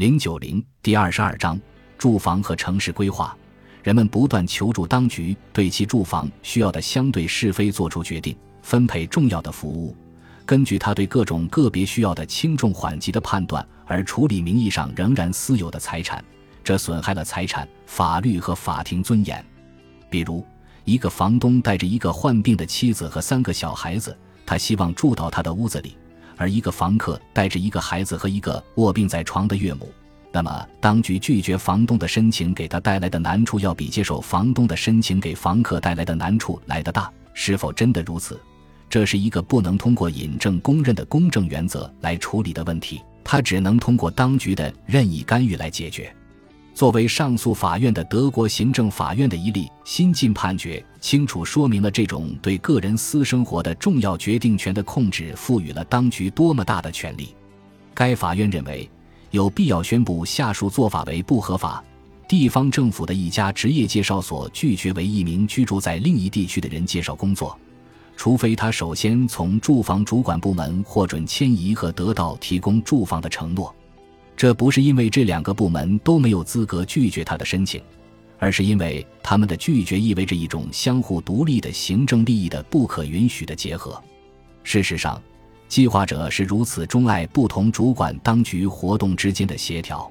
零九零第二十二章住房和城市规划。人们不断求助当局，对其住房需要的相对是非做出决定，分配重要的服务，根据他对各种个别需要的轻重缓急的判断而处理名义上仍然私有的财产，这损害了财产、法律和法庭尊严。比如，一个房东带着一个患病的妻子和三个小孩子，他希望住到他的屋子里。而一个房客带着一个孩子和一个卧病在床的岳母，那么当局拒绝房东的申请，给他带来的难处要比接受房东的申请给房客带来的难处来得大。是否真的如此？这是一个不能通过引证公认的公正原则来处理的问题，它只能通过当局的任意干预来解决。作为上诉法院的德国行政法院的一例新近判决，清楚说明了这种对个人私生活的重要决定权的控制赋予了当局多么大的权力。该法院认为，有必要宣布下述做法为不合法：地方政府的一家职业介绍所拒绝为一名居住在另一地区的人介绍工作，除非他首先从住房主管部门获准迁移和得到提供住房的承诺。这不是因为这两个部门都没有资格拒绝他的申请，而是因为他们的拒绝意味着一种相互独立的行政利益的不可允许的结合。事实上，计划者是如此钟爱不同主管当局活动之间的协调，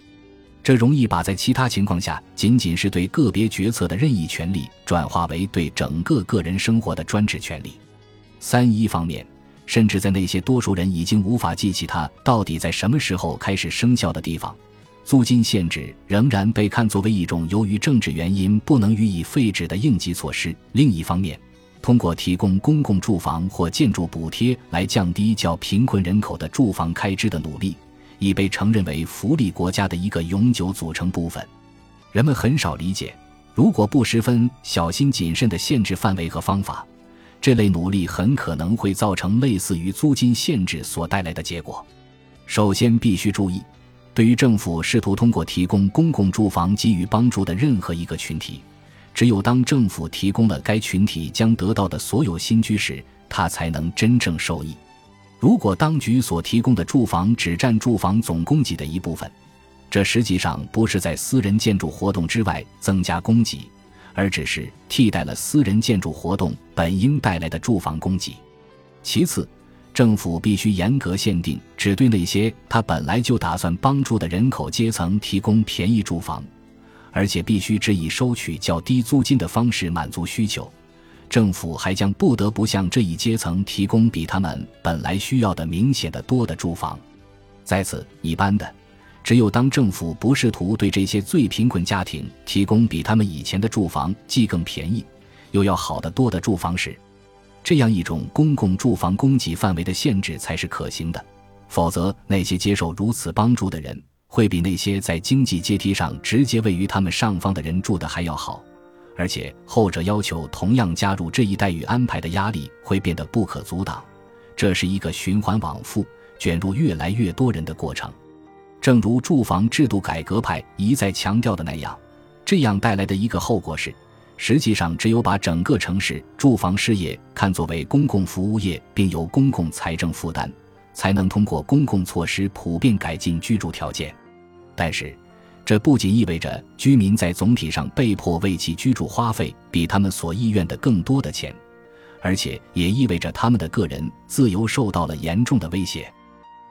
这容易把在其他情况下仅仅是对个别决策的任意权利转化为对整个个人生活的专制权利。三一方面。甚至在那些多数人已经无法记起它到底在什么时候开始生效的地方，租金限制仍然被看作为一种由于政治原因不能予以废止的应急措施。另一方面，通过提供公共住房或建筑补贴来降低较贫困人口的住房开支的努力，已被承认为福利国家的一个永久组成部分。人们很少理解，如果不十分小心谨慎地限制范围和方法。这类努力很可能会造成类似于租金限制所带来的结果。首先，必须注意，对于政府试图通过提供公共住房给予帮助的任何一个群体，只有当政府提供了该群体将得到的所有新居时，他才能真正受益。如果当局所提供的住房只占住房总供给的一部分，这实际上不是在私人建筑活动之外增加供给。而只是替代了私人建筑活动本应带来的住房供给。其次，政府必须严格限定，只对那些他本来就打算帮助的人口阶层提供便宜住房，而且必须只以收取较低租金的方式满足需求。政府还将不得不向这一阶层提供比他们本来需要的明显的多的住房。在此，一般的。只有当政府不试图对这些最贫困家庭提供比他们以前的住房既更便宜，又要好得多的住房时，这样一种公共住房供给范围的限制才是可行的。否则，那些接受如此帮助的人会比那些在经济阶梯上直接位于他们上方的人住的还要好，而且后者要求同样加入这一待遇安排的压力会变得不可阻挡。这是一个循环往复、卷入越来越多人的过程。正如住房制度改革派一再强调的那样，这样带来的一个后果是，实际上只有把整个城市住房事业看作为公共服务业，并由公共财政负担，才能通过公共措施普遍改进居住条件。但是，这不仅意味着居民在总体上被迫为其居住花费比他们所意愿的更多的钱，而且也意味着他们的个人自由受到了严重的威胁。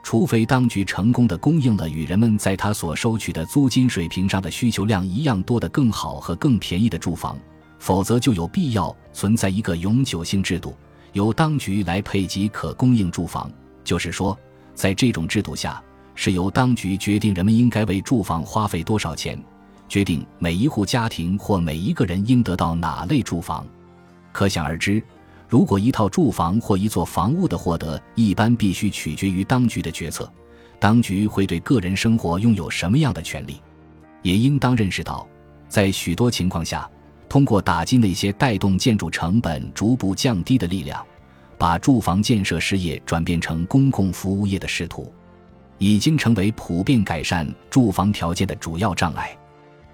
除非当局成功的供应了与人们在他所收取的租金水平上的需求量一样多的更好和更便宜的住房，否则就有必要存在一个永久性制度，由当局来配给可供应住房。就是说，在这种制度下，是由当局决定人们应该为住房花费多少钱，决定每一户家庭或每一个人应得到哪类住房。可想而知。如果一套住房或一座房屋的获得一般必须取决于当局的决策，当局会对个人生活拥有什么样的权利？也应当认识到，在许多情况下，通过打击那些带动建筑成本逐步降低的力量，把住房建设事业转变成公共服务业的试图，已经成为普遍改善住房条件的主要障碍。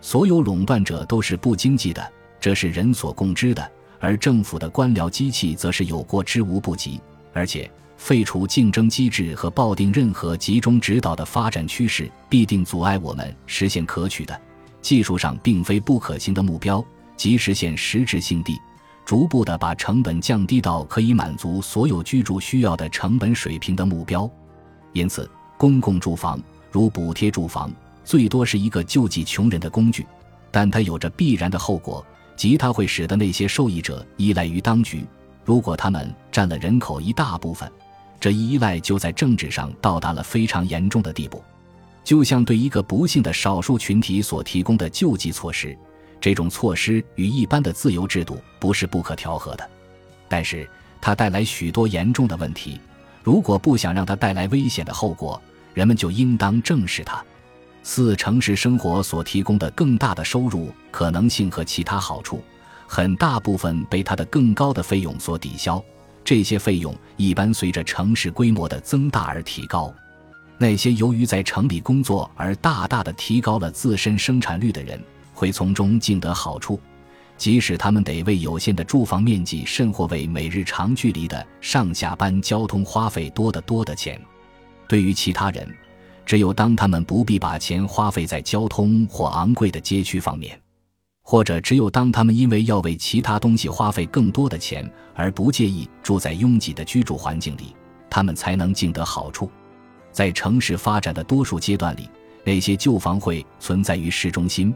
所有垄断者都是不经济的，这是人所共知的。而政府的官僚机器则是有过之无不及，而且废除竞争机制和抱定任何集中指导的发展趋势，必定阻碍我们实现可取的、技术上并非不可行的目标，即实现实质性地、逐步的把成本降低到可以满足所有居住需要的成本水平的目标。因此，公共住房如补贴住房，最多是一个救济穷人的工具，但它有着必然的后果，即它会使得那些受益者依赖于当局。如果他们占了人口一大部分，这一依赖就在政治上到达了非常严重的地步。就像对一个不幸的少数群体所提供的救济措施，这种措施与一般的自由制度不是不可调和的，但是它带来许多严重的问题。如果不想让它带来危险的后果，人们就应当正视它。四、城市生活所提供的更大的收入可能性和其他好处。很大部分被它的更高的费用所抵消，这些费用一般随着城市规模的增大而提高。那些由于在城里工作而大大的提高了自身生产率的人，会从中尽得好处，即使他们得为有限的住房面积，甚或为每日长距离的上下班交通花费多得多的钱。对于其他人，只有当他们不必把钱花费在交通或昂贵的街区方面。或者只有当他们因为要为其他东西花费更多的钱而不介意住在拥挤的居住环境里，他们才能尽得好处。在城市发展的多数阶段里，那些旧房会存在于市中心。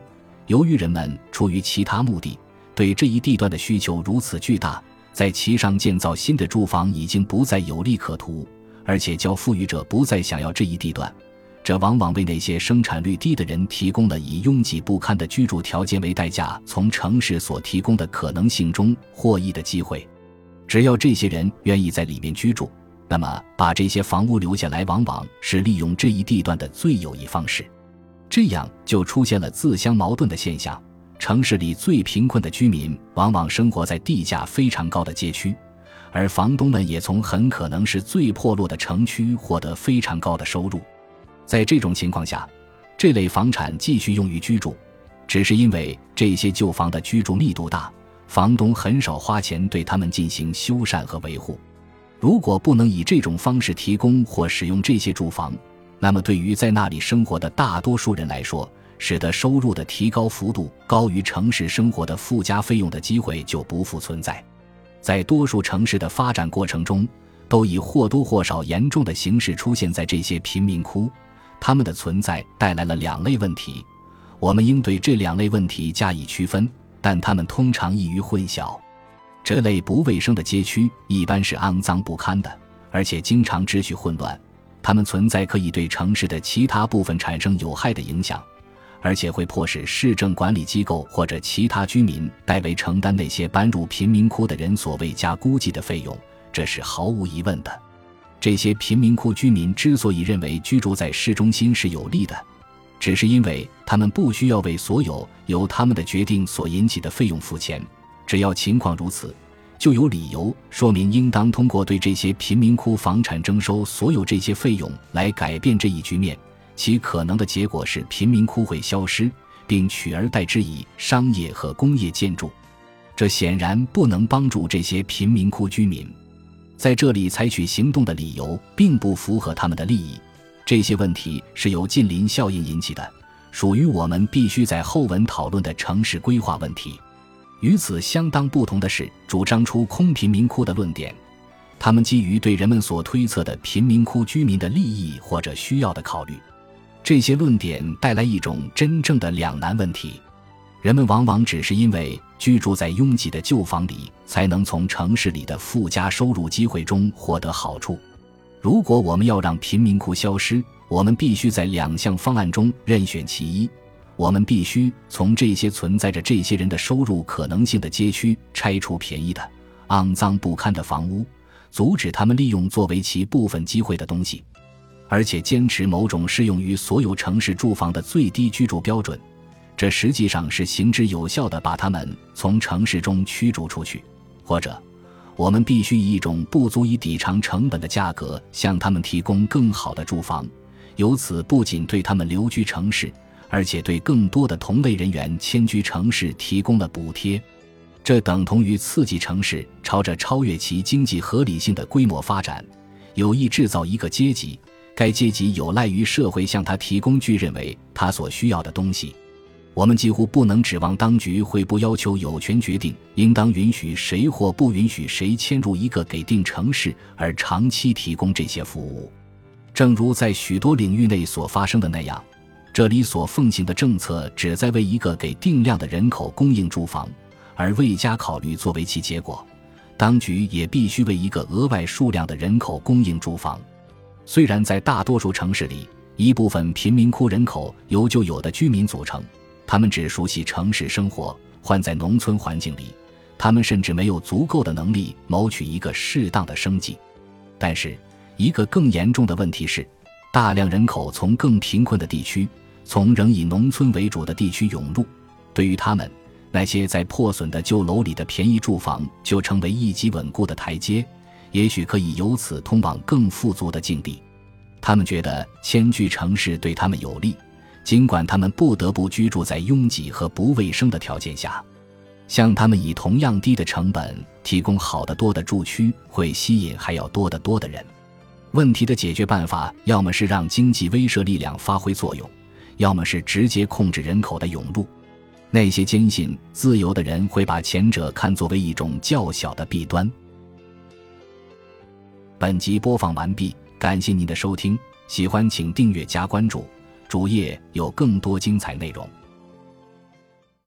由于人们出于其他目的对这一地段的需求如此巨大，在其上建造新的住房已经不再有利可图，而且较富裕者不再想要这一地段。这往往为那些生产率低的人提供了以拥挤不堪的居住条件为代价，从城市所提供的可能性中获益的机会。只要这些人愿意在里面居住，那么把这些房屋留下来，往往是利用这一地段的最有益方式。这样就出现了自相矛盾的现象：城市里最贫困的居民往往生活在地价非常高的街区，而房东们也从很可能是最破落的城区获得非常高的收入。在这种情况下，这类房产继续用于居住，只是因为这些旧房的居住密度大，房东很少花钱对他们进行修缮和维护。如果不能以这种方式提供或使用这些住房，那么对于在那里生活的大多数人来说，使得收入的提高幅度高于城市生活的附加费用的机会就不复存在。在多数城市的发展过程中，都以或多或少严重的形式出现在这些贫民窟。他们的存在带来了两类问题，我们应对这两类问题加以区分，但它们通常易于混淆。这类不卫生的街区一般是肮脏不堪的，而且经常秩序混乱。它们存在可以对城市的其他部分产生有害的影响，而且会迫使市政管理机构或者其他居民代为承担那些搬入贫民窟的人所未加估计的费用，这是毫无疑问的。这些贫民窟居民之所以认为居住在市中心是有利的，只是因为他们不需要为所有由他们的决定所引起的费用付钱。只要情况如此，就有理由说明应当通过对这些贫民窟房产征收所有这些费用来改变这一局面。其可能的结果是贫民窟会消失，并取而代之以商业和工业建筑。这显然不能帮助这些贫民窟居民。在这里采取行动的理由并不符合他们的利益。这些问题是由近邻效应引起的，属于我们必须在后文讨论的城市规划问题。与此相当不同的是，主张出空贫民窟的论点，他们基于对人们所推测的贫民窟居民的利益或者需要的考虑。这些论点带来一种真正的两难问题。人们往往只是因为居住在拥挤的旧房里，才能从城市里的附加收入机会中获得好处。如果我们要让贫民窟消失，我们必须在两项方案中任选其一。我们必须从这些存在着这些人的收入可能性的街区拆除便宜的、肮脏不堪的房屋，阻止他们利用作为其部分机会的东西，而且坚持某种适用于所有城市住房的最低居住标准。这实际上是行之有效的，把他们从城市中驱逐出去，或者，我们必须以一种不足以抵偿成本的价格向他们提供更好的住房，由此不仅对他们留居城市，而且对更多的同类人员迁居城市提供了补贴。这等同于刺激城市朝着超越其经济合理性的规模发展，有意制造一个阶级，该阶级有赖于社会向他提供具认为他所需要的东西。我们几乎不能指望当局会不要求有权决定应当允许谁或不允许谁迁入一个给定城市而长期提供这些服务。正如在许多领域内所发生的那样，这里所奉行的政策旨在为一个给定量的人口供应住房，而未加考虑作为其结果，当局也必须为一个额外数量的人口供应住房。虽然在大多数城市里，一部分贫民窟人口由旧有的居民组成，他们只熟悉城市生活，换在农村环境里，他们甚至没有足够的能力谋取一个适当的生计。但是，一个更严重的问题是，大量人口从更贫困的地区，从仍以农村为主的地区涌入。对于他们，那些在破损的旧楼里的便宜住房就成为一级稳固的台阶，也许可以由此通往更富足的境地。他们觉得迁居城市对他们有利，尽管他们不得不居住在拥挤和不卫生的条件下。向他们以同样低的成本提供好得多的住区，会吸引还要多得多的人。问题的解决办法，要么是让经济威慑力量发挥作用，要么是直接控制人口的涌入。那些坚信自由的人会把前者看作为一种较小的弊端。本集播放完毕，感谢您的收听，喜欢请订阅加关注，主页有更多精彩内容。